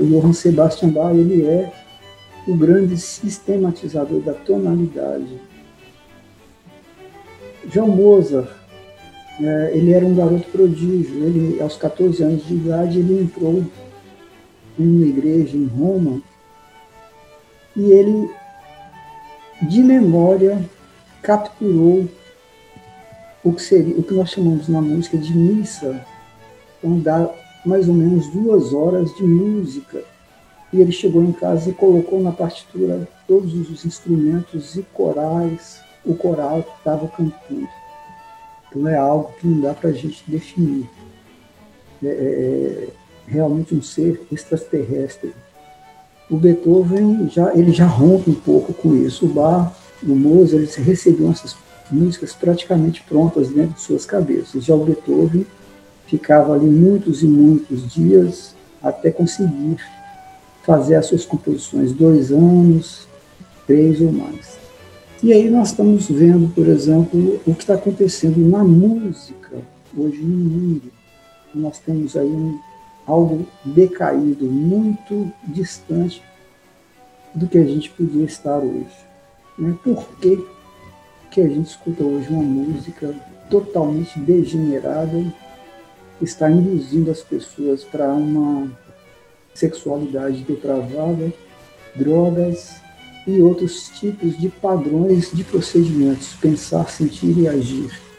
O Johann Sebastian Bach ele é o grande sistematizador da tonalidade. João Mozart, é, ele era um garoto prodígio. Ele, aos 14 anos de idade, ele entrou em uma igreja em Roma e ele, de memória, capturou o que seria, o que nós chamamos na música de missa, então dá mais ou menos duas horas de música. E ele chegou em casa e colocou na partitura todos os instrumentos e corais, o coral que estava cantando. Então é algo que não dá para a gente definir. É, é, é, realmente um ser extraterrestre. O Beethoven já ele já rompe um pouco com isso. O Bach, o Mozart, eles recebiam essas músicas praticamente prontas dentro de suas cabeças. Já o Beethoven ficava ali muitos e muitos dias até conseguir fazer as suas composições, dois anos, três ou mais. E aí nós estamos vendo, por exemplo, o que está acontecendo na música hoje no mundo. Nós temos aí um, algo decaído, muito distante do que a gente podia estar hoje. Né? Por que, que a gente escuta hoje uma música totalmente degenerada está induzindo as pessoas para uma sexualidade depravada, drogas e outros tipos de padrões de procedimentos, pensar, sentir e agir.